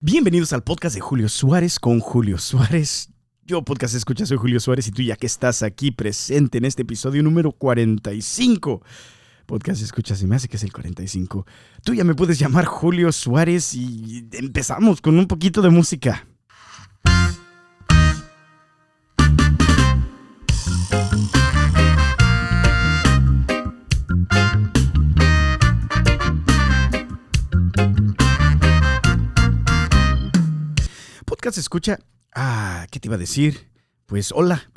Bienvenidos al podcast de Julio Suárez con Julio Suárez. Yo, podcast escucha, soy Julio Suárez y tú ya que estás aquí presente en este episodio número 45. Podcast escucha, si me hace que es el 45. Tú ya me puedes llamar Julio Suárez y empezamos con un poquito de música. Podcast escucha. Ah, ¿qué te iba a decir? Pues hola,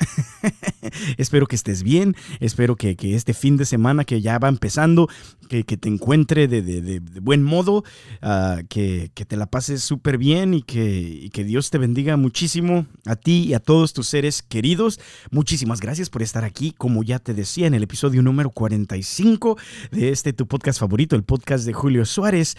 espero que estés bien, espero que, este fin de semana que ya va empezando, que, te encuentre de, buen modo, ah, que, te la pases súper bien y que, que Dios te bendiga muchísimo a ti y a todos tus seres queridos. Muchísimas gracias por estar aquí, como ya te decía en el episodio número 45 de este tu podcast favorito, el podcast de Julio Suárez.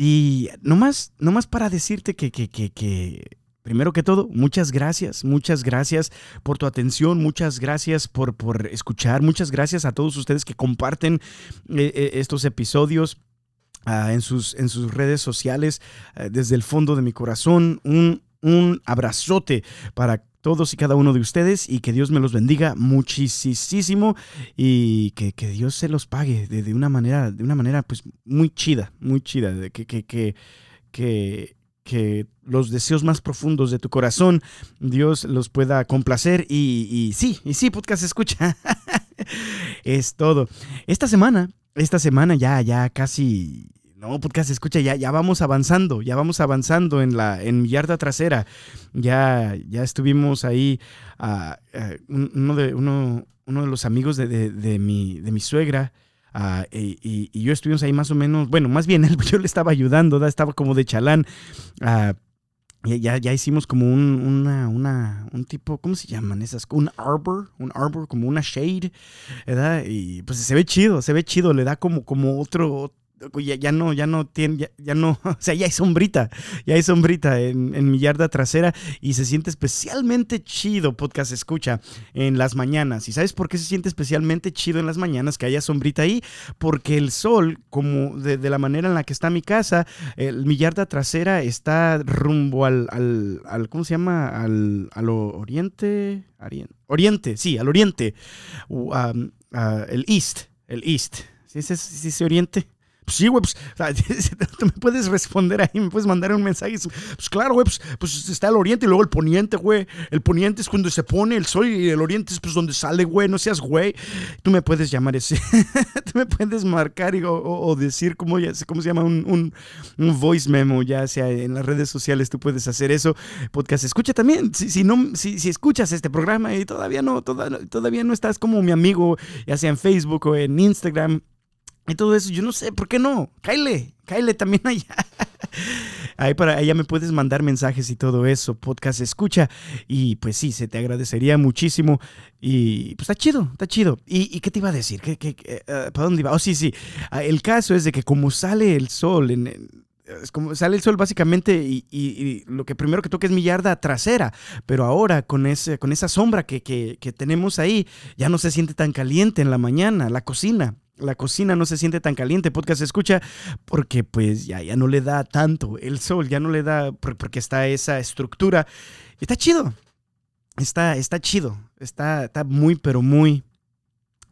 Y nomás, nomás para decirte que, que, que, que Primero que todo, muchas gracias, muchas gracias por tu atención, muchas gracias por, por escuchar, muchas gracias a todos ustedes que comparten eh, eh, estos episodios. Ah, en, sus, en sus redes sociales, eh, desde el fondo de mi corazón, un, un abrazote para todos y cada uno de ustedes y que Dios me los bendiga muchísimo y que, Dios se los pague de, una manera, de una manera pues muy chida, muy chida, de que, que, que, que que los deseos más profundos de tu corazón Dios los pueda complacer y, sí, y sí, podcast escucha. es todo. Esta semana, esta semana ya, ya casi, no, podcast escucha, ya, ya vamos avanzando, ya vamos avanzando en la, en mi yarda trasera. Ya, ya estuvimos ahí, ah, ah, uno, de, uno, uno de los amigos de, de, mi, de mi suegra, Ah, y, yo estuvimos ahí más o menos, bueno, más bien él, yo le estaba ayudando, estaba como de chalán. Uh, ya, ya hicimos como un, una, una, un tipo, ¿cómo se llaman esas? Un arbor, un arbor, como una shade, ¿verdad? Y pues se ve chido, se ve chido, le da como, como otro, ya, no, ya no tiene, ya, no, o sea, ya hay sombrita, ya hay sombrita en, mi yarda trasera y se siente especialmente chido, podcast escucha, en las mañanas. ¿Y sabes por qué se siente especialmente chido en las mañanas que haya sombrita ahí? Porque el sol, como de, la manera en la que está mi casa, mi yarda trasera está rumbo al, al, ¿cómo se llama? Al, al oriente, oriente, sí, al oriente, um, el east, el east. ¿Sí, sí, oriente? Pues sí, güey, pues, tú me puedes responder ahí, me puedes mandar un mensaje. Pues claro, güey, pues, pues, está el oriente y luego el poniente, güey. El poniente es cuando se pone el sol y el oriente es pues donde sale, güey. No seas güey. Tú me puedes llamar ese. tú me puedes marcar y, o, decir cómo, cómo se llama un, un, voice memo, ya sea en las redes sociales, tú puedes hacer eso. Podcast, escucha también. Si, no, si, escuchas este programa y todavía no, todavía no estás como mi amigo, ya sea en Facebook o en Instagram y todo eso, yo no sé, ¿por qué no? Cáile, cáile también allá. Ahí para allá me puedes mandar mensajes y todo eso, podcast escucha. Y pues sí, se te agradecería muchísimo. Y pues está chido, está chido. ¿Y, qué te iba a decir? ¿Qué, qué, eh, ¿Para dónde iba? Oh, sí, sí. Ah, el caso es de que como sale el sol en, es como sale el sol básicamente y, lo que primero que toca es mi yarda trasera, pero ahora con, ese, con esa sombra que, que, que, tenemos ahí ya no se siente tan caliente en la mañana, la cocina la cocina no se siente tan caliente, podcast escucha, porque pues ya, ya no le da tanto el sol, ya no le da, porque está esa estructura. Está chido, está, está chido, está, está muy, pero muy,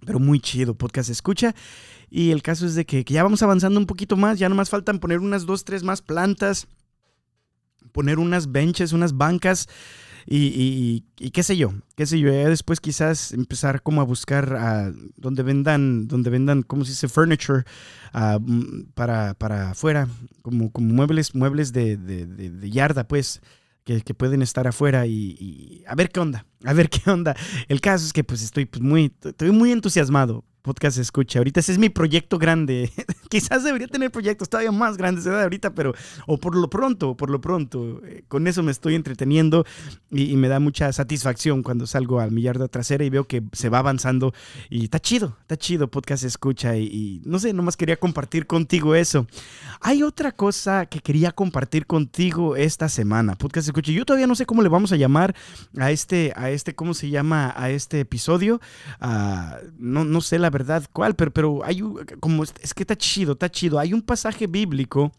pero muy chido, podcast escucha. Y el caso es de que, que ya vamos avanzando un poquito más, ya nomás faltan poner unas dos, tres más plantas, poner unas benches, unas bancas y, qué sé yo, qué sé yo, después quizás empezar como a buscar a donde vendan, donde vendan, ¿cómo se dice? Furniture mm, para, para afuera, como, como muebles, muebles de, de, yarda, pues. Que, pueden estar afuera y, a ver qué onda, a ver qué onda. El caso es que pues estoy pues, muy, estoy muy entusiasmado podcast escucha. Ahorita ese es mi proyecto grande. Quizás debería tener proyectos todavía más grandes de ahorita, pero o por lo pronto, por lo pronto, eh, con eso me estoy entreteniendo y, me da mucha satisfacción cuando salgo al mi yarda trasera y veo que se va avanzando y está chido, está chido podcast escucha y, no sé, nomás quería compartir contigo eso. Hay otra cosa que quería compartir contigo esta semana, podcast escucha. Yo todavía no sé cómo le vamos a llamar a este, a este, ¿cómo se llama? A este episodio. Ah, no, no sé la verdad cuál, pero, pero hay como es que está chido, está chido. Hay un pasaje bíblico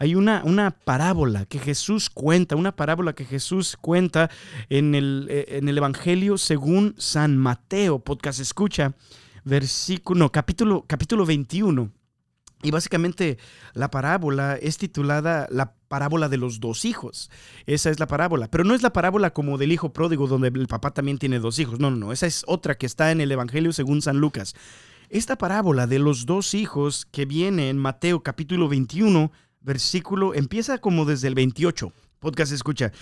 hay una, una parábola que Jesús cuenta, una parábola que Jesús cuenta en el, eh, en el Evangelio según San Mateo, podcast escucha, versículo, no, capítulo, capítulo 21. Y básicamente la parábola es titulada la parábola de los dos hijos. Esa es la parábola. Pero no es la parábola como del hijo pródigo donde el papá también tiene dos hijos. No, no, no. Esa es otra que está en el Evangelio según San Lucas. Esta parábola de los dos hijos que viene en Mateo capítulo 21, versículo, empieza como desde el 28. Podcast escucha.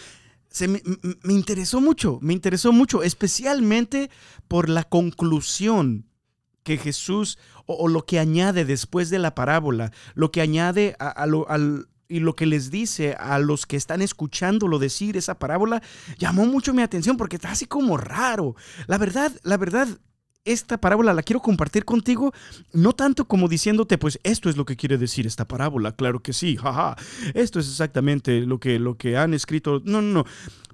Se me, me interesó mucho, me interesó mucho, especialmente por la conclusión que Jesús o, lo que añade después de la parábola, lo que añade a, lo, al, y lo que les dice a los que están escuchándolo decir esa parábola, llamó mucho mi atención porque está así como raro. La verdad, la verdad, esta parábola la quiero compartir contigo, no tanto como diciéndote, pues esto es lo que quiere decir esta parábola, claro que sí, jaja, esto es exactamente lo que, lo que han escrito, no, no, no,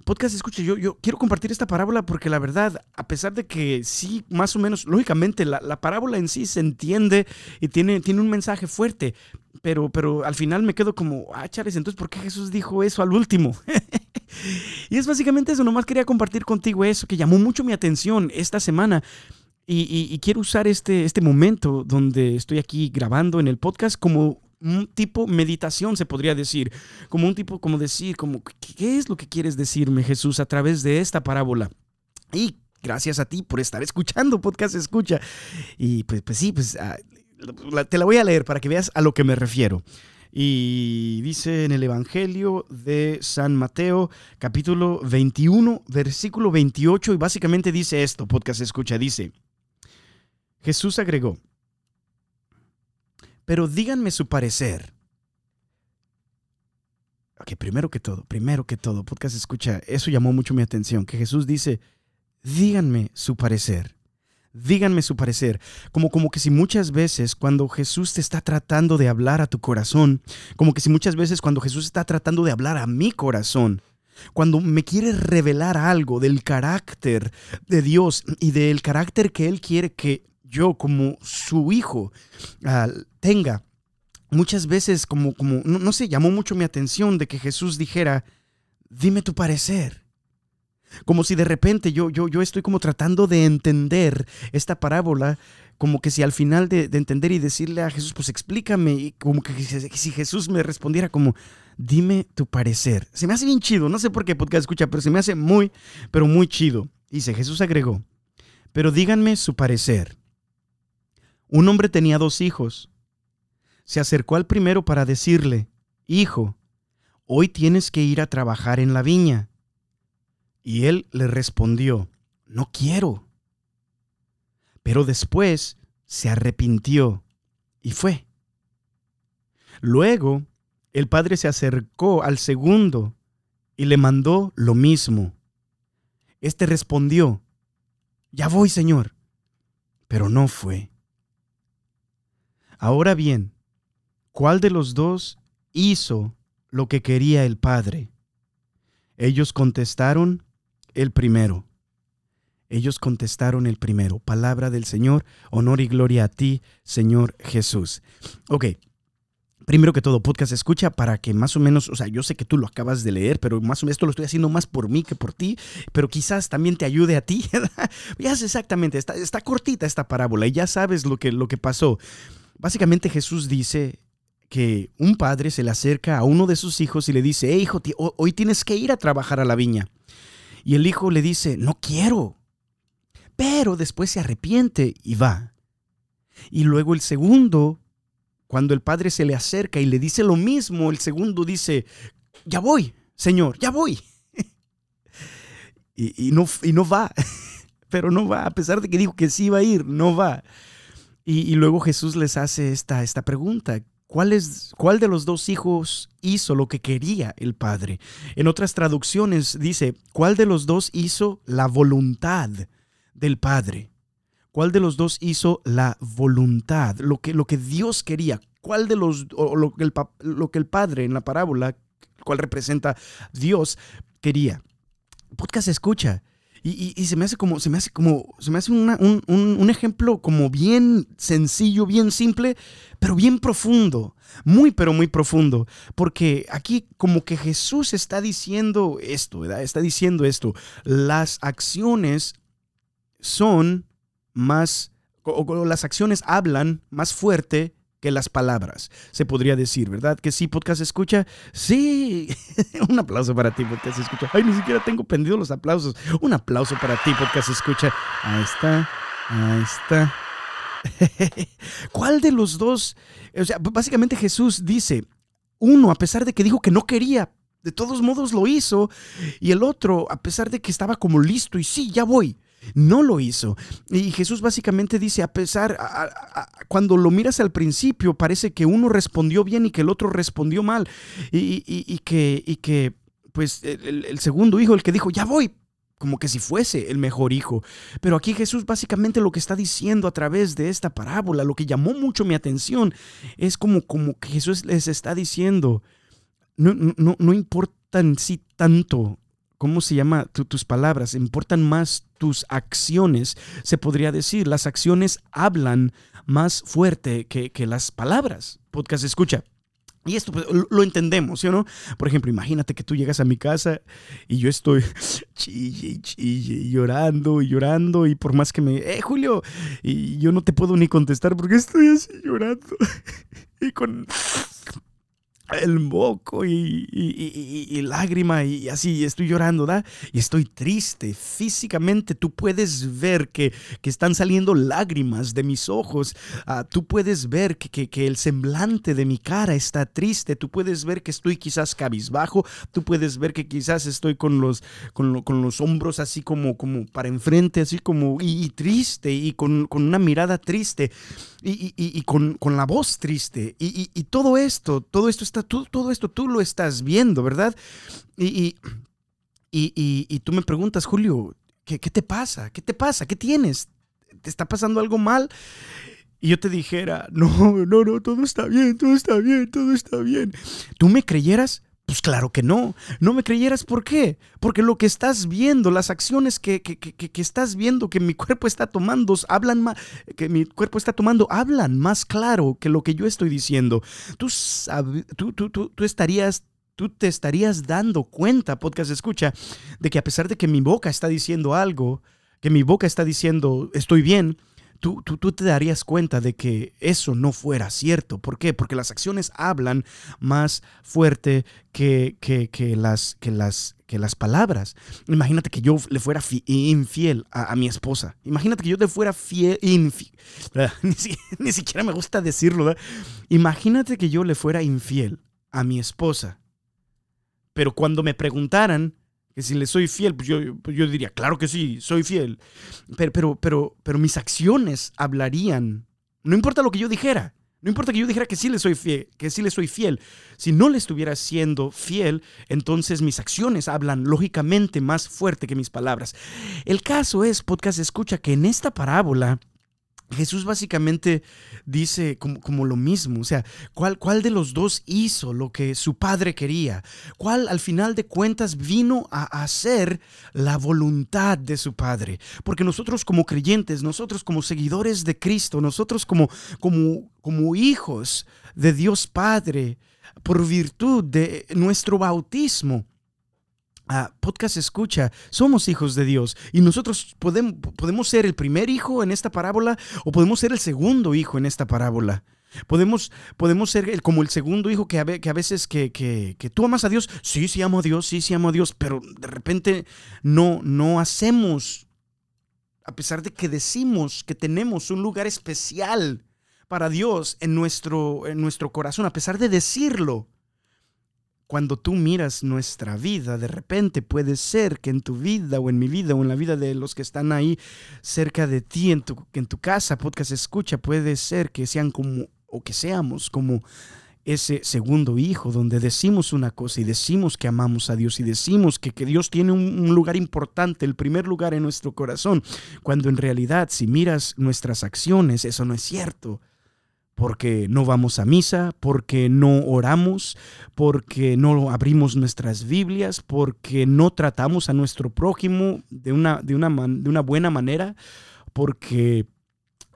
podcast escucha, yo, yo quiero compartir esta parábola porque la verdad, a pesar de que sí, más o menos, lógicamente, la, parábola en sí se entiende y tiene, tiene un mensaje fuerte, pero, pero al final me quedo como, ah, Chávez, entonces, ¿por qué Jesús dijo eso al último? y es básicamente eso, nomás quería compartir contigo eso, que llamó mucho mi atención esta semana. Y, quiero usar este, este momento donde estoy aquí grabando en el podcast como un tipo meditación, se podría decir, como un tipo, como decir, como, ¿qué es lo que quieres decirme, Jesús, a través de esta parábola? Y gracias a ti por estar escuchando Podcast Escucha. Y pues, pues sí, pues ah, te la voy a leer para que veas a lo que me refiero. Y dice en el Evangelio de San Mateo, capítulo 21, versículo 28, y básicamente dice esto, podcast escucha, dice, Jesús agregó, pero díganme su parecer. Ok, primero que todo, primero que todo, podcast escucha, eso llamó mucho mi atención, que Jesús dice, díganme su parecer. Díganme su parecer. Como, como que si muchas veces cuando Jesús te está tratando de hablar a tu corazón, como que si muchas veces cuando Jesús está tratando de hablar a mi corazón, cuando me quiere revelar algo del carácter de Dios y del carácter que Él quiere que yo como su hijo ah, tenga. Muchas veces como, como no, sé, llamó mucho mi atención de que Jesús dijera, dime tu parecer. Como si de repente yo, yo, yo estoy como tratando de entender esta parábola, como que si al final de, entender y decirle a Jesús, pues explícame, y como que si, Jesús me respondiera como, dime tu parecer. Se me hace bien chido, no sé por qué podcast escucha, pero se me hace muy, pero muy chido. Dice, Jesús agregó, pero díganme su parecer. Un hombre tenía dos hijos. Se acercó al primero para decirle, Hijo, hoy tienes que ir a trabajar en la viña. Y él le respondió, No quiero. Pero después se arrepintió y fue. Luego, el padre se acercó al segundo y le mandó lo mismo. Este respondió, Ya voy, señor. Pero no fue. Ahora bien, ¿cuál de los dos hizo lo que quería el Padre? Ellos contestaron, el primero. Ellos contestaron el primero. Palabra del Señor, honor y gloria a ti, Señor Jesús. Ok, primero que todo, podcast escucha para que más o menos, o sea, yo sé que tú lo acabas de leer, pero más o menos esto lo estoy haciendo más por mí que por ti, pero quizás también te ayude a ti. ya es exactamente, está, está cortita esta parábola y ya sabes lo que, lo que pasó. Básicamente Jesús dice que un padre se le acerca a uno de sus hijos y le dice, hijo, hoy tienes que ir a trabajar a la viña. Y el hijo le dice, no quiero. Pero después se arrepiente y va. Y luego el segundo, cuando el padre se le acerca y le dice lo mismo, el segundo dice, ya voy, Señor, ya voy. y, no, y no va, pero no va, a pesar de que dijo que sí iba a ir, no va. Y, luego Jesús les hace esta, esta pregunta. ¿Cuál, es, ¿Cuál de los dos hijos hizo lo que quería el Padre? En otras traducciones dice, ¿cuál de los dos hizo la voluntad del Padre? ¿Cuál de los dos hizo la voluntad? Lo que, lo que Dios quería. ¿Cuál de los, o lo, que el, lo que el Padre en la parábola, cual representa Dios, quería? Podcast escucha. Y, se me hace como, se me hace como, se me hace un, un, ejemplo como bien sencillo, bien simple, pero bien profundo. Muy, pero muy profundo. Porque aquí como que Jesús está diciendo esto, ¿verdad? Está diciendo esto. Las acciones son más, o, las acciones hablan más fuerte que las palabras, se podría decir, ¿verdad? Que sí, podcast escucha. Sí, un aplauso para ti, podcast escucha. Ay, ni siquiera tengo pendido los aplausos. Un aplauso para ti, podcast escucha. Ahí está, ahí está. ¿Cuál de los dos? O sea, básicamente Jesús dice, uno, a pesar de que dijo que no quería, de todos modos lo hizo, y el otro, a pesar de que estaba como listo y sí, ya voy, no lo hizo. Y Jesús básicamente dice, a pesar, cuando lo miras al principio, parece que uno respondió bien y que el otro respondió mal. Y, que, y que, pues, el, segundo hijo, el que dijo, ya voy, como que si fuese el mejor hijo. Pero aquí Jesús básicamente lo que está diciendo a través de esta parábola, lo que llamó mucho mi atención, es como, como que Jesús les está diciendo, no, no, no importa en sí tanto ¿cómo se llama? tus palabras, importan más tus acciones, se podría decir. Las acciones hablan más fuerte que, las palabras. Podcast escucha. Y esto pues, lo entendemos, ¿sí o no? Por ejemplo, imagínate que tú llegas a mi casa y yo estoy chille chille, llorando y llorando, y por más que me, eh, Julio, y yo no te puedo ni contestar porque estoy así llorando y con el moco y, y, lágrima y así, estoy llorando, ¿da? Y estoy triste. Físicamente tú puedes ver que, están saliendo lágrimas de mis ojos. Ah, tú puedes ver que, que, el semblante de mi cara está triste. Tú puedes ver que estoy quizás cabizbajo. Tú puedes ver que quizás estoy con los, con, con los hombros así como, como para enfrente, así como y, triste y con, con, una mirada triste y, con, con, la voz triste. Y, todo esto, todo esto está todo esto tú lo estás viendo, ¿verdad? Y, y, tú me preguntas, Julio, ¿qué, te pasa? ¿Qué te pasa? ¿Qué tienes? ¿Te está pasando algo mal? Y yo te dijera, no, no, no, todo está bien, todo está bien, todo está bien. ¿Tú me creyeras? Pues claro que no. No me creyeras, ¿por qué? Porque lo que estás viendo, las acciones que, estás viendo, que mi cuerpo está tomando, hablan más, que mi cuerpo está tomando, hablan más claro que lo que yo estoy diciendo. Tú, tú, tú, tú, estarías tú te estarías dando cuenta, podcast escucha, de que a pesar de que mi boca está diciendo algo, que mi boca está diciendo estoy bien, tú, tú, te darías cuenta de que eso no fuera cierto. ¿Por qué? Porque las acciones hablan más fuerte que, que, las, que, las, que las palabras. Imagínate que yo le fuera infiel a, mi esposa. Imagínate que yo le fuera fiel, infiel. Ni, siquiera me gusta decirlo. Imagínate que yo le fuera infiel a mi esposa. Pero cuando me preguntaran, que si le soy fiel, pues yo, pues yo diría, claro que sí, soy fiel. Pero, pero, pero, pero mis acciones hablarían. No importa lo que yo dijera. No importa que yo dijera que sí le soy fiel, que sí le soy fiel. Si no le estuviera siendo fiel, entonces mis acciones hablan lógicamente más fuerte que mis palabras. El caso es, podcast escucha, que en esta parábola Jesús básicamente dice como, lo mismo, o sea, ¿cuál, ¿cuál, de los dos hizo lo que su padre quería? ¿Cuál al final de cuentas vino a hacer la voluntad de su padre? Porque nosotros como creyentes, nosotros como seguidores de Cristo, nosotros como, como, como hijos de Dios Padre, por virtud de nuestro bautismo, podcast escucha, somos hijos de Dios y nosotros podemos, podemos ser el primer hijo en esta parábola o podemos ser el segundo hijo en esta parábola. Podemos, podemos ser como el segundo hijo que a, veces que, que, que, tú amas a Dios, sí, sí amo a Dios, sí, sí amo a Dios, pero de repente no, no hacemos, a pesar de que decimos que tenemos un lugar especial para Dios en nuestro, en nuestro corazón, a pesar de decirlo, cuando tú miras nuestra vida, de repente puede ser que en tu vida o en mi vida o en la vida de los que están ahí cerca de ti, en tu, en tu casa, podcast escucha, puede ser que sean como o que seamos como ese segundo hijo donde decimos una cosa y decimos que amamos a Dios y decimos que, que Dios tiene un, lugar importante, el primer lugar en nuestro corazón, cuando en realidad si miras nuestras acciones, eso no es cierto. Porque no vamos a misa, porque no oramos, porque no abrimos nuestras Biblias, porque no tratamos a nuestro prójimo de una, de una, de una buena manera, porque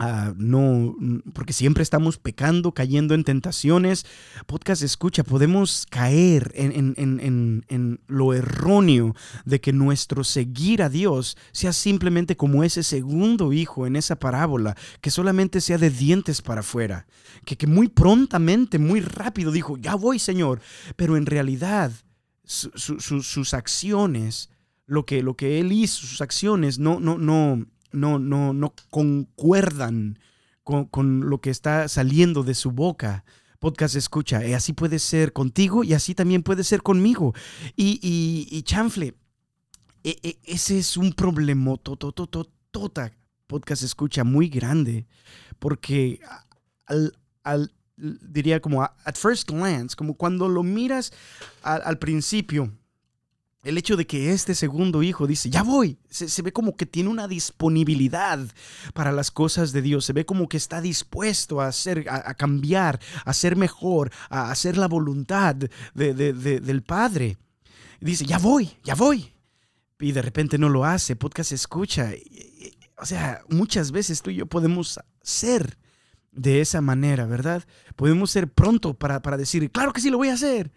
Ah, no, porque siempre estamos pecando, cayendo en tentaciones. Podcast escucha, podemos caer en, en, lo erróneo de que nuestro seguir a Dios sea simplemente como ese segundo hijo en esa parábola, que solamente sea de dientes para afuera, que, que muy prontamente, muy rápido dijo, ya voy Señor, pero en realidad sus acciones, lo que, lo que él hizo, sus acciones, no, no, no, no, no, no concuerdan con, lo que está saliendo de su boca. Podcast escucha, y así puede ser contigo y así también puede ser conmigo. Y, y, chanfle, e, e, ese es un problema tota, podcast escucha muy grande, porque al, diría como at first glance, como cuando lo miras al principio, el hecho de que este segundo hijo dice, ya voy, se, ve como que tiene una disponibilidad para las cosas de Dios, se ve como que está dispuesto a hacer, a, cambiar, a ser mejor, a hacer la voluntad del Padre. dice, ya voy, ya voy. Y de repente no lo hace, podcast escucha. O sea, muchas veces tú y yo podemos ser de esa manera, ¿verdad? Podemos ser pronto para, para decir, claro que sí, lo voy a hacer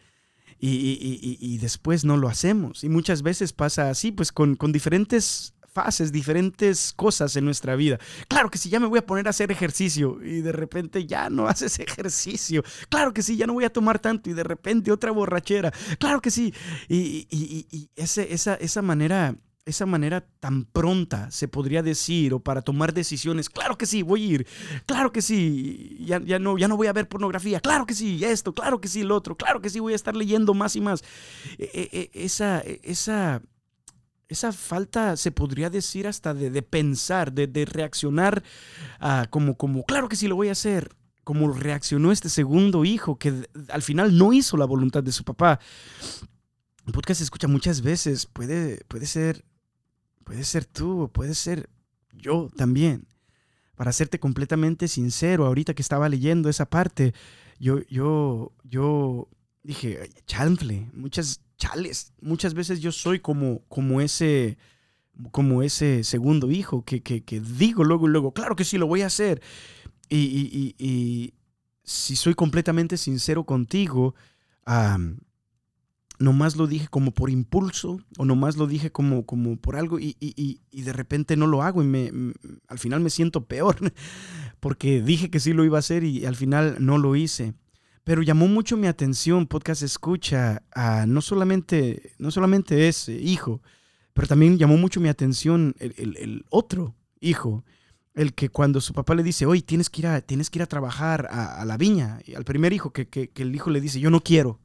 y, después no lo hacemos. Y muchas veces pasa así, pues con, diferentes fases, diferentes cosas en nuestra vida. Claro que sí, ya me voy a poner a hacer ejercicio y de repente ya no haces ejercicio. Claro que sí, ya no voy a tomar tanto y de repente otra borrachera. Claro que sí. Y, y ese, esa, esa manera esa manera tan pronta, se podría decir, o para tomar decisiones, claro que sí, voy a ir, claro que sí, ya, ya, no, ya no voy a ver pornografía, claro que sí, esto, claro que sí, lo otro, claro que sí, voy a estar leyendo más y más. E, e, e, esa, esa, esa falta, se podría decir hasta de, pensar, de, reaccionar como, como, claro que sí, lo voy a hacer, como reaccionó este segundo hijo que al final no hizo la voluntad de su papá. Un podcast se escucha muchas veces, puede, puede ser Puede ser tú, puede ser yo también. Para serte completamente sincero, ahorita que estaba leyendo esa parte, yo, yo, yo dije, chanfle, muchas chales, muchas veces yo soy como, como ese, como ese segundo hijo que, digo luego y luego, claro que sí, lo voy a hacer. Y, si soy completamente sincero contigo, nomás lo dije como por impulso o nomás lo dije como, como por algo y, de repente no lo hago y me, al final me siento peor porque dije que sí lo iba a hacer y al final no lo hice. Pero llamó mucho mi atención, podcast escucha, a no solamente, no solamente ese hijo, pero también llamó mucho mi atención el, otro hijo, el que cuando su papá le dice, oye, tienes que ir a, tienes que ir a trabajar a, la viña, y al primer hijo que, que el hijo le dice, yo no quiero,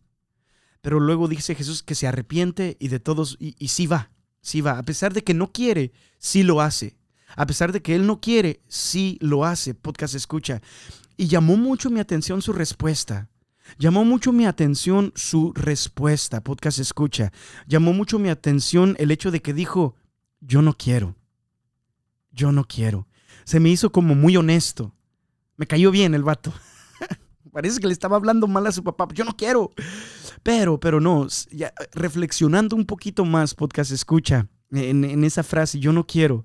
pero luego dice Jesús que se arrepiente y de todos, y, sí va, sí va. A pesar de que no quiere, sí lo hace. A pesar de que él no quiere, sí lo hace. Podcast escucha. Y llamó mucho mi atención su respuesta. Llamó mucho mi atención su respuesta. Podcast escucha. Llamó mucho mi atención el hecho de que dijo, yo no quiero. Yo no quiero. Se me hizo como muy honesto. Me cayó bien el vato. Parece que le estaba hablando mal a su papá. Yo no quiero. Pero, pero no, ya, reflexionando un poquito más, podcast escucha, en, esa frase, yo no quiero,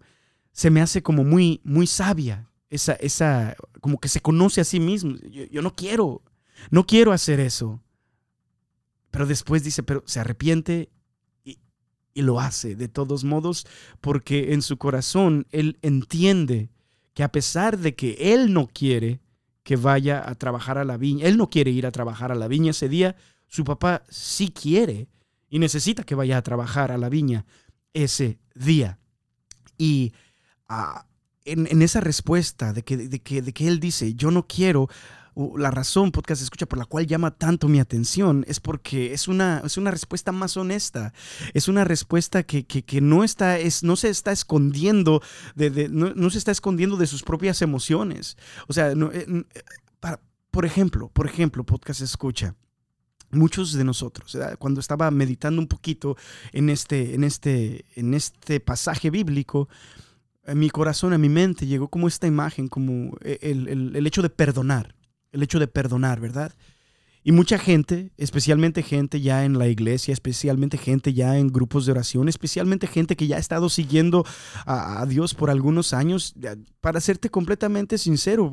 se me hace como muy, muy sabia, esa, esa, como que se conoce a sí mismo. Yo, no quiero, no quiero hacer eso. Pero después dice, pero se arrepiente y, y lo hace de todos modos, porque en su corazón él entiende que a pesar de que él no quiere que vaya a trabajar a la viña, él no quiere ir a trabajar a la viña ese día, su papá sí quiere y necesita que vaya a trabajar a la viña ese día. Y ah, en, esa respuesta de que, de, que, de que él dice, yo no quiero, la razón, podcast escucha, por la cual llama tanto mi atención es porque es una, es una respuesta más honesta. Es una respuesta que, no, está, es, no se está escondiendo de, no, se está escondiendo de sus propias emociones. O sea, eh, para, por ejemplo, por ejemplo, podcast escucha muchos de nosotros, cuando estaba meditando un poquito en este, en este, en este pasaje bíblico, en mi corazón, a mi mente llegó como esta imagen, como el, el, hecho de perdonar. El hecho de perdonar, ¿verdad? Y mucha gente, especialmente gente ya en la iglesia, especialmente gente ya en grupos de oración, especialmente gente que ya ha estado siguiendo a, Dios por algunos años, para serte completamente sincero,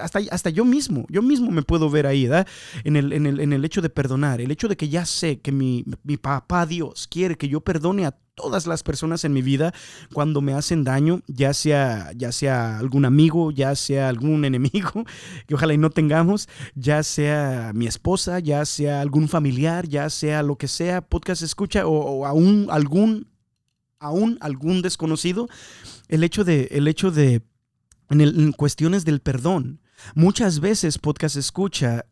hasta, hasta yo mismo, yo mismo me puedo ver ahí, ¿verdad? En el, en el, en el hecho de perdonar, el hecho de que ya sé que mi, mi papá Dios quiere que yo perdone a todas las personas en mi vida cuando me hacen daño, ya sea, ya sea algún amigo, ya sea algún enemigo, que ojalá y no tengamos, ya sea mi esposa, ya sea algún familiar, ya sea lo que sea, podcast escucha o, aún algún, aún algún desconocido, el hecho de, el hecho de, en, cuestiones del perdón, muchas veces podcast escucha,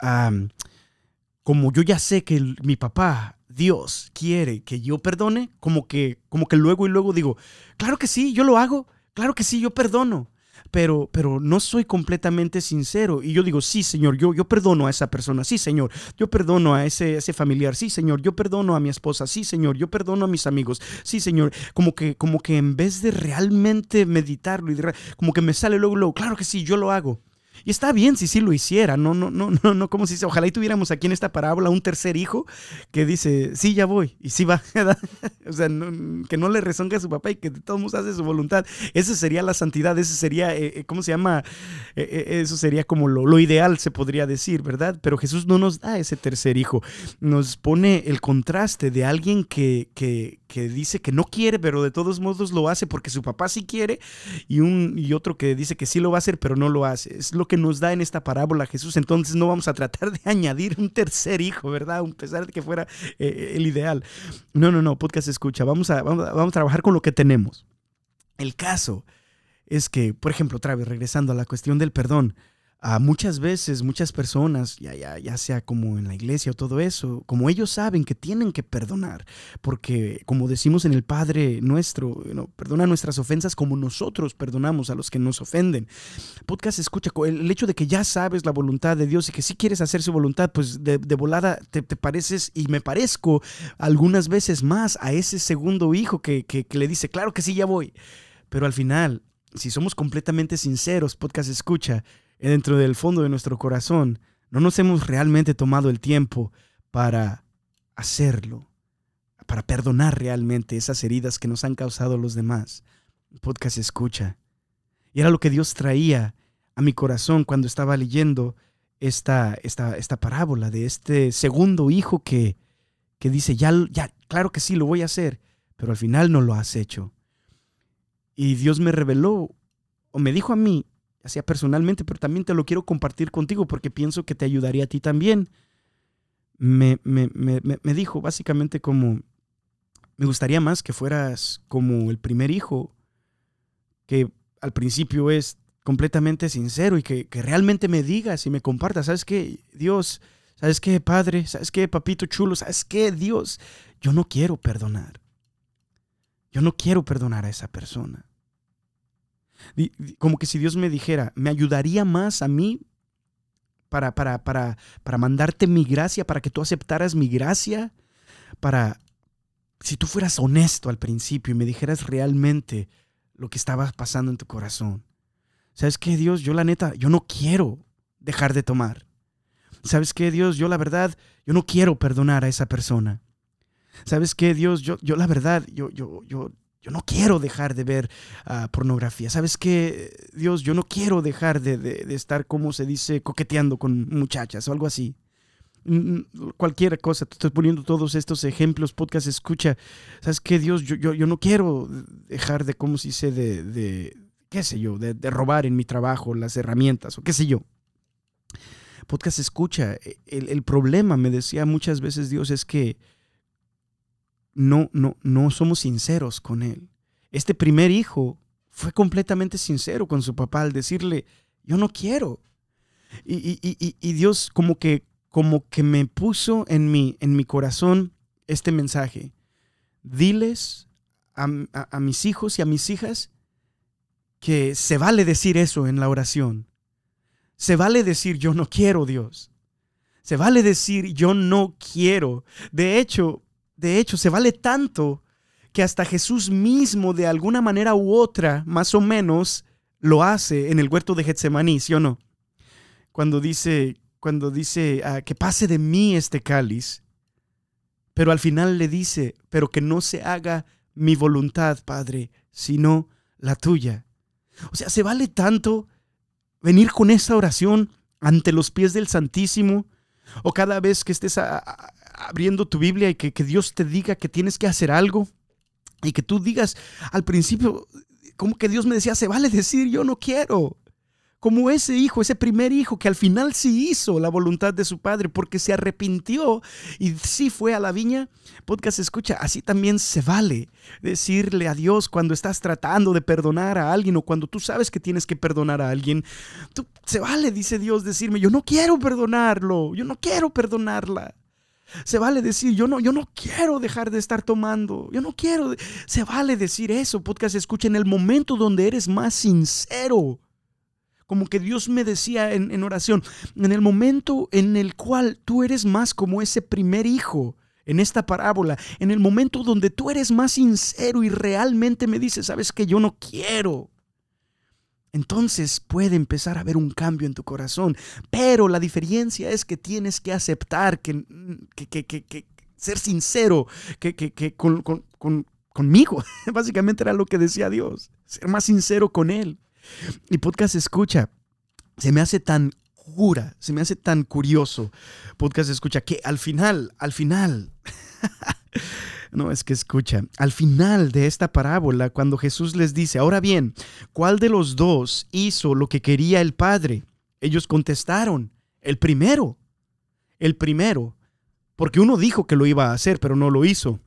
como yo ya sé que mi papá Dios quiere que yo perdone, como que, como que luego y luego digo, claro que sí, yo lo hago, claro que sí, yo perdono. Pero, pero no soy completamente sincero. Y yo digo, sí, Señor, yo, yo perdono a esa persona. Sí, Señor, yo perdono a ese, ese familiar. Sí, Señor, yo perdono a mi esposa. Sí, Señor, yo perdono a mis amigos. Sí, Señor. Como que, como que en vez de realmente meditarlo, y como que me sale luego, luego, claro que sí, yo lo hago. Y está bien si sí lo hiciera, no, no, no, no, no, como si ojalá y tuviéramos aquí en esta parábola un tercer hijo que dice, sí, ya voy, y sí va, o sea, que no le rezonga a su papá y que de todos modos hace su voluntad. Esa sería la santidad, ese sería, eh, eh, ¿cómo se llama? Eh, eso sería como lo, lo, ideal, se podría decir, ¿verdad? Pero Jesús no nos da ese tercer hijo, nos pone el contraste de alguien que, que, que dice que no quiere, pero de todos modos lo hace porque su papá sí quiere, y, un, y otro que dice que sí lo va a hacer, pero no lo hace. Es lo que nos da en esta parábola Jesús. Entonces no vamos a tratar de añadir un tercer hijo, ¿verdad? A pesar de que fuera eh, el ideal. No, no, no, podcast escucha. Vamos a, vamos, a trabajar con lo que tenemos. El caso es que, por ejemplo, otra regresando a la cuestión del perdón, muchas veces, muchas personas, ya, ya, ya sea como en la iglesia o todo eso, como ellos saben que tienen que perdonar, porque como decimos en el Padre nuestro, perdona nuestras ofensas como nosotros perdonamos a los que nos ofenden. Podcast escucha, el, hecho de que ya sabes la voluntad de Dios y que si quieres hacer su voluntad, pues de, volada te, pareces y me parezco algunas veces más a ese segundo hijo que, que le dice, claro que sí, ya voy. Pero al final, si somos completamente sinceros, podcast escucha, dentro del fondo de nuestro corazón, no nos hemos realmente tomado el tiempo para hacerlo, para perdonar realmente esas heridas que nos han causado los demás. podcast escucha. Y era lo que Dios traía a mi corazón cuando estaba leyendo esta, esta, esta parábola de este segundo hijo que, que dice, ya, ya, claro que sí, lo voy a hacer, pero al final no lo has hecho. Y Dios me reveló, o me dijo a mí, sea personalmente, pero también te lo quiero compartir contigo porque pienso que te ayudaría a ti también. Me, me, me, me dijo básicamente como, me gustaría más que fueras como el primer hijo, que al principio es completamente sincero y que, que realmente me digas y me compartas, ¿sabes qué? Dios, ¿sabes qué, Padre? ¿Sabes qué, Papito Chulo? ¿Sabes qué, Dios? Yo no quiero perdonar. Yo no quiero perdonar a esa persona. Como que si Dios me dijera, me ayudaría más a mí para, para, para, para mandarte mi gracia, para que tú aceptaras mi gracia, para, si tú fueras honesto al principio y me dijeras realmente lo que estaba pasando en tu corazón. ¿Sabes qué, Dios? Yo la neta, yo no quiero dejar de tomar. ¿Sabes qué, Dios? Yo la verdad, yo no quiero perdonar a esa persona. ¿Sabes qué, Dios? Yo, yo la verdad, yo, yo, yo, yo no quiero dejar de ver ah, pornografía. ¿Sabes qué, Dios? Yo no quiero dejar de, estar, como se dice, coqueteando con muchachas o algo así. Cualquier cosa, te estoy poniendo todos estos ejemplos, podcast, escucha. ¿Sabes qué, Dios? Yo, yo, no quiero dejar de, ¿cómo se dice? De, qué sé yo, de, robar en mi trabajo las herramientas o qué sé yo. Podcast, escucha. El, el problema, me decía muchas veces Dios, es que no, no, no somos sinceros con él. Este primer hijo fue completamente sincero con su papá al decirle, yo no quiero. Y, Dios como que, como que me puso en mi, en mi corazón este mensaje. Diles a mis hijos y a mis hijas que se vale decir eso en la oración. Se vale decir yo no quiero Dios. Se vale decir yo no quiero. De hecho, de hecho, se vale tanto que hasta Jesús mismo, de alguna manera u otra, más o menos, lo hace en el huerto de Getsemaní, ¿sí o no? cuando dice, cuando dice ah, que pase de mí este cáliz, pero al final le dice, pero que no se haga mi voluntad, Padre, sino la tuya. O sea, se vale tanto venir con esa oración ante los pies del Santísimo o cada vez que estés abriendo tu Biblia y que, que Dios te diga que tienes que hacer algo y que tú digas al principio, como que Dios me decía, se vale decir yo no quiero como ese hijo, ese primer hijo que al final sí hizo la voluntad de su padre porque se arrepintió y sí fue a la viña. Podcast escucha, así también se vale decirle a Dios cuando estás tratando de perdonar a alguien o cuando tú sabes que tienes que perdonar a alguien. Tú, se vale, dice Dios, decirme, yo no quiero perdonarlo, yo no quiero perdonarla. Se vale decir, yo no, yo no quiero dejar de estar tomando. Yo no quiero. Se vale decir eso. Podcast escucha en el momento donde eres más sincero como que Dios me decía en, oración, en el momento en el cual tú eres más como ese primer hijo en esta parábola, en el momento donde tú eres más sincero y realmente me dices, sabes que yo no quiero. Entonces puede empezar a haber un cambio en tu corazón. Pero la diferencia es que tienes que aceptar que, que, ser sincero que, que con, conmigo. Básicamente era lo que decía Dios. Ser más sincero con Él. Y podcast escucha, se me hace tan cura, se me hace tan curioso. Podcast escucha que al final, al final, no es que escucha, al final de esta parábola, cuando Jesús les dice, ahora bien, ¿cuál de los dos hizo lo que quería el Padre? Ellos contestaron, el primero, el primero, porque uno dijo que lo iba a hacer, pero no lo hizo.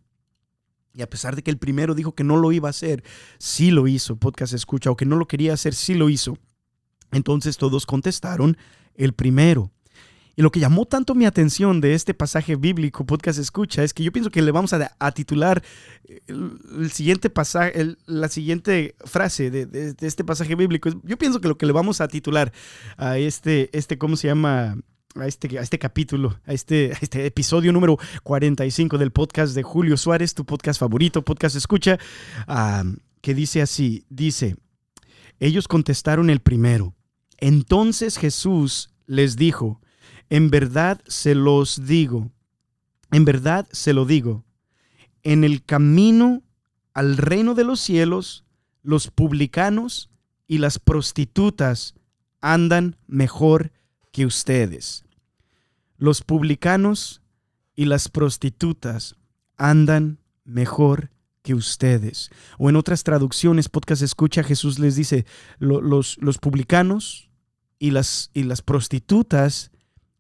Y a pesar de que el primero dijo que no lo iba a hacer, sí lo hizo, podcast escucha, o que no lo quería hacer, sí lo hizo. Entonces todos contestaron, el primero. Y lo que llamó tanto mi atención de este pasaje bíblico, podcast escucha, es que yo pienso que le vamos a, titular eh, el, siguiente pasaje, la siguiente frase de, este pasaje bíblico. Yo pienso que lo que le vamos a titular a este, este ¿cómo se llama? a este, a este capítulo, a este, este episodio número 45 del podcast de Julio Suárez, tu podcast favorito, podcast escucha, que dice así, dice, ellos contestaron el primero. Entonces Jesús les dijo, en verdad se los digo, en verdad se lo digo, en el camino al reino de los cielos, los publicanos y las prostitutas andan mejor que ustedes. Los publicanos y las prostitutas andan mejor que ustedes. O en otras traducciones, podcast escucha, Jesús les dice, los, los publicanos y las, y las prostitutas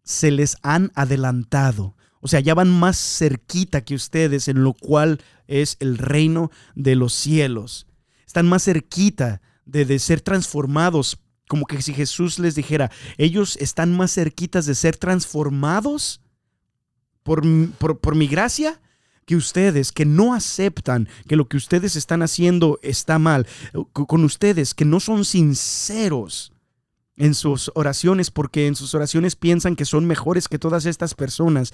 se les han adelantado. O sea, ya van más cerquita que ustedes en lo cual es el reino de los cielos. Están más cerquita de, de ser transformados como que si Jesús les dijera, ellos están más cerquitas de ser transformados por, por, mi gracia que ustedes que no aceptan que lo que ustedes están haciendo está mal, con ustedes que no son sinceros en sus oraciones porque en sus oraciones piensan que son mejores que todas estas personas,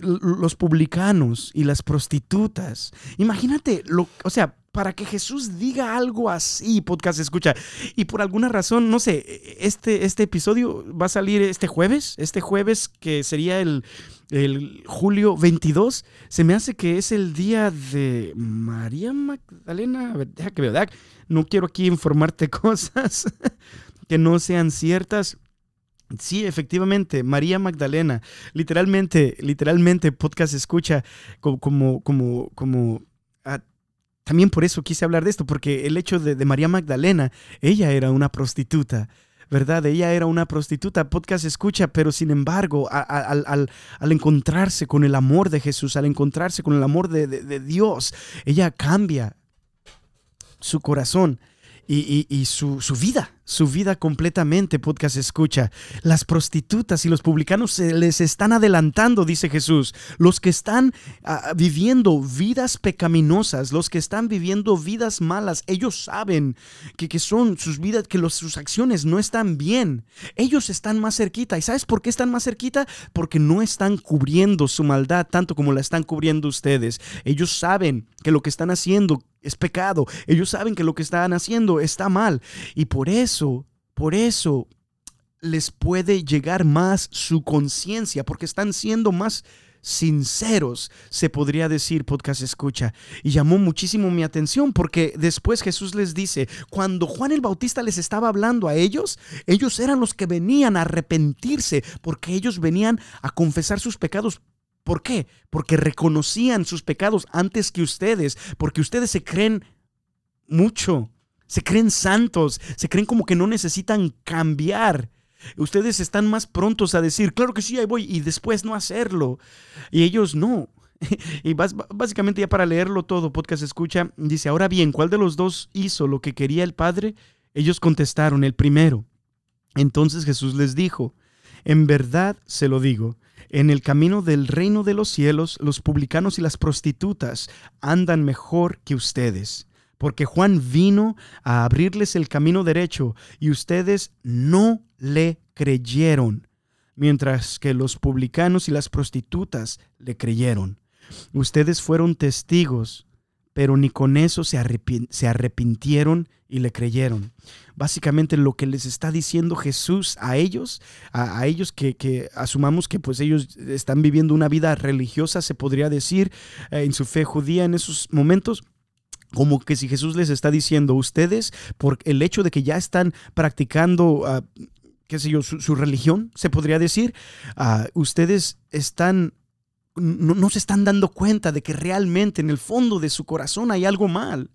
los publicanos y las prostitutas. Imagínate, lo, o sea, para que Jesús diga algo así, podcast escucha. Y por alguna razón, no sé, este, este episodio va a salir este jueves, este jueves que sería el, el julio 22, se me hace que es el día de María Magdalena. Deja que veo, no quiero aquí informarte cosas que no sean ciertas. Sí, efectivamente, María Magdalena, literalmente, literalmente, podcast escucha como, como, como, como también por eso quise hablar de esto, porque el hecho de, María Magdalena, ella era una prostituta. ¿verdad? Ella era una prostituta, podcast escucha, pero sin embargo, al, encontrarse con el amor de Jesús, al encontrarse con el amor de Dios, ella cambia su corazón y, su, vida, su vida completamente, podcast escucha. Las prostitutas y los publicanos se les están adelantando, dice Jesús. Los que están ah, viviendo vidas pecaminosas, los que están viviendo vidas malas, ellos saben que, que son sus vidas, que los, sus acciones no están bien. Ellos están más cerquita. ¿Y sabes por qué están más cerquita? Porque no están cubriendo su maldad tanto como la están cubriendo ustedes. Ellos saben que lo que están haciendo es pecado. Ellos saben que lo que están haciendo está mal. Y por eso, por eso les puede llegar más su conciencia porque están siendo más sinceros, se podría decir, podcast escucha. Y llamó muchísimo mi atención porque después Jesús les dice, cuando Juan el Bautista les estaba hablando a ellos, ellos eran los que venían a arrepentirse porque ellos venían a confesar sus pecados ¿Por qué? Porque reconocían sus pecados antes que ustedes, porque ustedes se creen mucho, se creen santos, se creen como que no necesitan cambiar. Ustedes están más prontos a decir, claro que sí, ahí voy, y después no hacerlo. Y ellos no. Y básicamente ya para leerlo todo, podcast escucha, dice, ahora bien, ¿cuál de los dos hizo lo que quería el Padre? Ellos contestaron, el primero. Entonces Jesús les dijo, en verdad se lo digo, en el camino del reino de los cielos, los publicanos y las prostitutas andan mejor que ustedes, porque Juan vino a abrirles el camino derecho y ustedes no le creyeron, mientras que los publicanos y las prostitutas le creyeron. Ustedes fueron testigos, pero ni con eso se, arrepintieron y le creyeron. Básicamente lo que les está diciendo Jesús a ellos, a, ellos que, asumamos que pues ellos están viviendo una vida religiosa, se podría decir, eh, en su fe judía en esos momentos, como que si Jesús les está diciendo, ustedes, por el hecho de que ya están practicando, ah, qué sé yo, su, religión, se podría decir, ah, ustedes están no, se están dando cuenta de que realmente en el fondo de su corazón hay algo mal.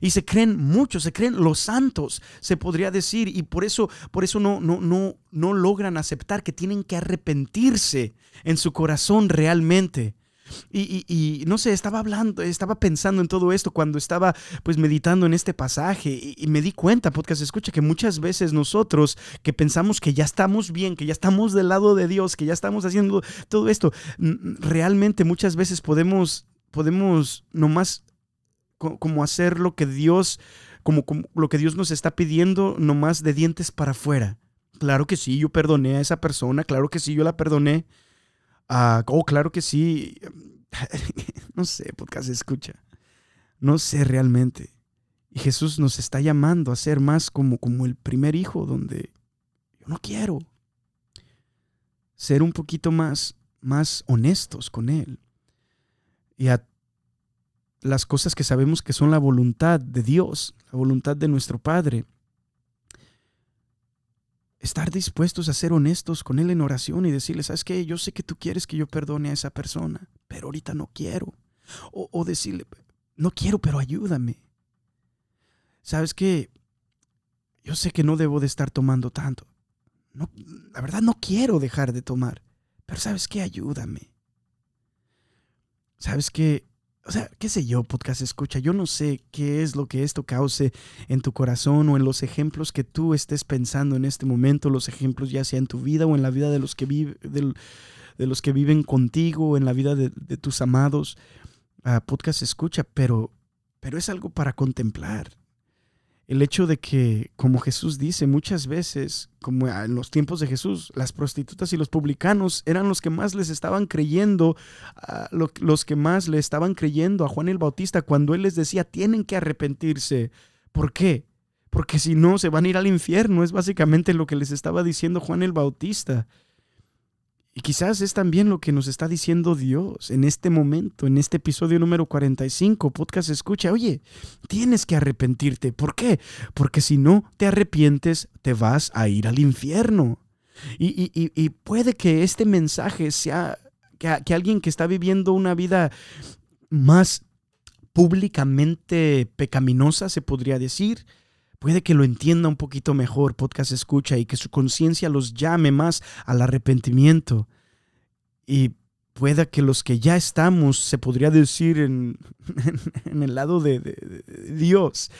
Y se creen muchos, se creen los santos, se podría decir, y por eso, por eso no, no, no, no logran aceptar que tienen que arrepentirse en su corazón realmente. Y, no sé, estaba hablando, estaba pensando en todo esto cuando estaba pues meditando en este pasaje y, me di cuenta, podcast escucha, que muchas veces nosotros que pensamos que ya estamos bien, que ya estamos del lado de Dios, que ya estamos haciendo todo esto, realmente muchas veces podemos, podemos nomás como hacer lo que Dios, como, lo que Dios nos está pidiendo, nomás de dientes para afuera. Claro que sí, yo perdoné a esa persona, claro que sí, yo la perdoné. Ah, oh, claro que sí. no sé, podcast escucha. No sé realmente. Y Jesús nos está llamando a ser más como, como el primer hijo, donde yo no quiero. Ser un poquito más, más honestos con Él. Y a las cosas que sabemos que son la voluntad de Dios, la voluntad de nuestro Padre. Estar dispuestos a ser honestos con Él en oración y decirle, ¿sabes qué? Yo sé que tú quieres que yo perdone a esa persona, pero ahorita no quiero. O, decirle, no quiero, pero ayúdame. ¿Sabes qué? Yo sé que no debo de estar tomando tanto. No, la verdad no quiero dejar de tomar, pero ¿sabes qué? Ayúdame. ¿Sabes qué? O sea, qué sé yo, podcast escucha, yo no sé qué es lo que esto cause en tu corazón o en los ejemplos que tú estés pensando en este momento, los ejemplos ya sea en tu vida o en la vida de los que, vive, de, los que viven contigo, o en la vida de, tus amados. Uh, podcast escucha, pero, pero es algo para contemplar el hecho de que, como Jesús dice muchas veces, como en los tiempos de Jesús, las prostitutas y los publicanos eran los que más les estaban creyendo, los que más le estaban creyendo a Juan el Bautista cuando él les decía, tienen que arrepentirse. ¿Por qué? Porque si no, se van a ir al infierno. Es básicamente lo que les estaba diciendo Juan el Bautista. Y quizás es también lo que nos está diciendo Dios en este momento, en este episodio número 45, podcast escucha, oye, tienes que arrepentirte. ¿Por qué? Porque si no te arrepientes, te vas a ir al infierno. Y, puede que este mensaje sea que, que alguien que está viviendo una vida más públicamente pecaminosa, se podría decir, Puede que lo entienda un poquito mejor, podcast escucha, y que su conciencia los llame más al arrepentimiento. Y pueda que los que ya estamos, se podría decir, en, el lado de, Dios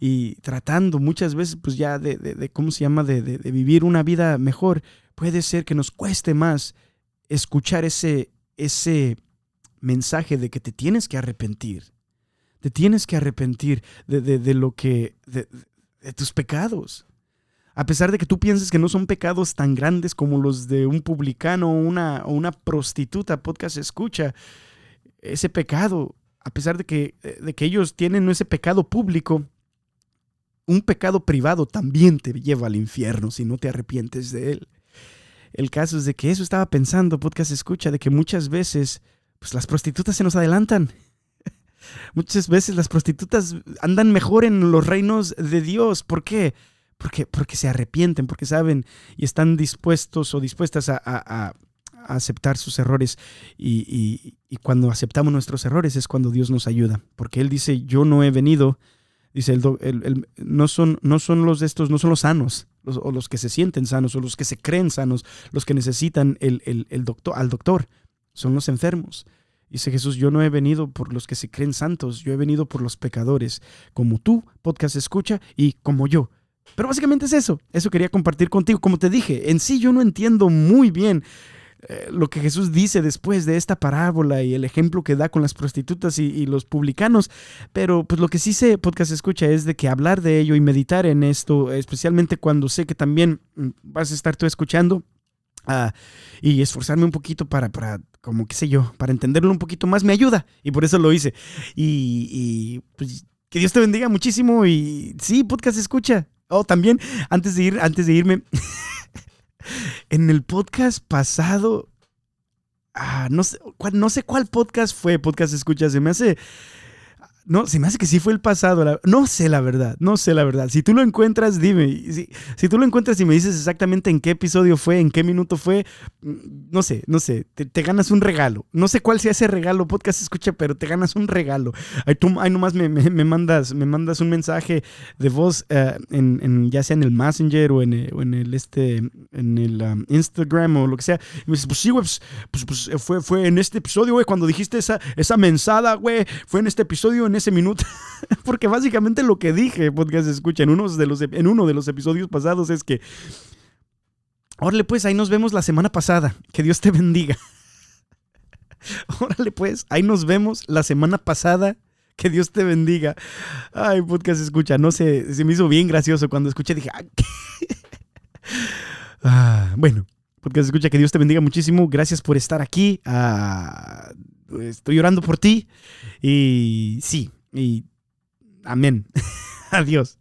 y tratando muchas veces, pues ya de, ¿cómo se llama?, de, vivir una vida mejor, puede ser que nos cueste más escuchar ese, ese mensaje de que te tienes que arrepentir. Te tienes que arrepentir de, lo que, de tus pecados. A pesar de que tú pienses que no son pecados tan grandes como los de un publicano o una, o una prostituta, podcast escucha, ese pecado, a pesar de que, de que ellos tienen ese pecado público, un pecado privado también te lleva al infierno si no te arrepientes de él. El caso es de que eso estaba pensando, podcast escucha, de que muchas veces pues las prostitutas se nos adelantan. Muchas veces las prostitutas andan mejor en los reinos de Dios. ¿Por qué? Porque, porque se arrepienten, porque saben y están dispuestos o dispuestas a, aceptar sus errores. Y, cuando aceptamos nuestros errores es cuando Dios nos ayuda. Porque Él dice, yo no he venido, dice, el, no, son, no son los estos, no son los sanos, o los que se sienten sanos, o los que se creen sanos, los que necesitan el, doctor, al doctor, son los enfermos. Dice Jesús, yo no he venido por los que se creen santos, yo he venido por los pecadores, como tú, podcast escucha, y como yo. Pero básicamente es eso, eso quería compartir contigo. Como te dije, en sí yo no entiendo muy bien eh, lo que Jesús dice después de esta parábola y el ejemplo que da con las prostitutas y, los publicanos, pero pues lo que sí sé, podcast escucha, es de que hablar de ello y meditar en esto, especialmente cuando sé que también mm, vas a estar tú escuchando, ah, y esforzarme un poquito para, para, como qué sé yo, para entenderlo un poquito más, me ayuda. Y por eso lo hice. Y, y pues, que Dios te bendiga muchísimo. Y sí, podcast escucha. Oh, también, antes de ir, antes de irme, en el podcast pasado, ah, no, sé, no sé cuál podcast fue, podcast escucha, se me hace no, se me hace que sí fue el pasado. no sé la verdad, no sé la verdad. Si tú lo encuentras, dime. Si, si, tú lo encuentras y me dices exactamente en qué episodio fue, en qué minuto fue, mm, no sé, no sé, te, ganas un regalo. No sé cuál sea ese regalo, podcast escucha, pero te ganas un regalo. Ahí, tú, ahí nomás me, me, mandas, me mandas un mensaje de voz, eh, en, ya sea en el Messenger o en, el, este, en el um, Instagram o lo que sea. Y me dices, pues sí, güey, pues, pues, pues, fue, fue en este episodio, güey, cuando dijiste esa, esa mensada, güey, fue en este episodio, ese minuto. Porque básicamente lo que dije, podcast escucha, en, uno de los, en uno de los episodios pasados es que, órale pues, ahí nos vemos la semana pasada. Que Dios te bendiga. Órale pues, ahí nos vemos la semana pasada. Que Dios te bendiga. Ay, podcast escucha, no sé, se me hizo bien gracioso cuando escuché, dije, ah, bueno, podcast escucha, que Dios te bendiga muchísimo. Gracias por estar aquí. Ah, estoy orando por ti. Y sí, y amén. Adiós.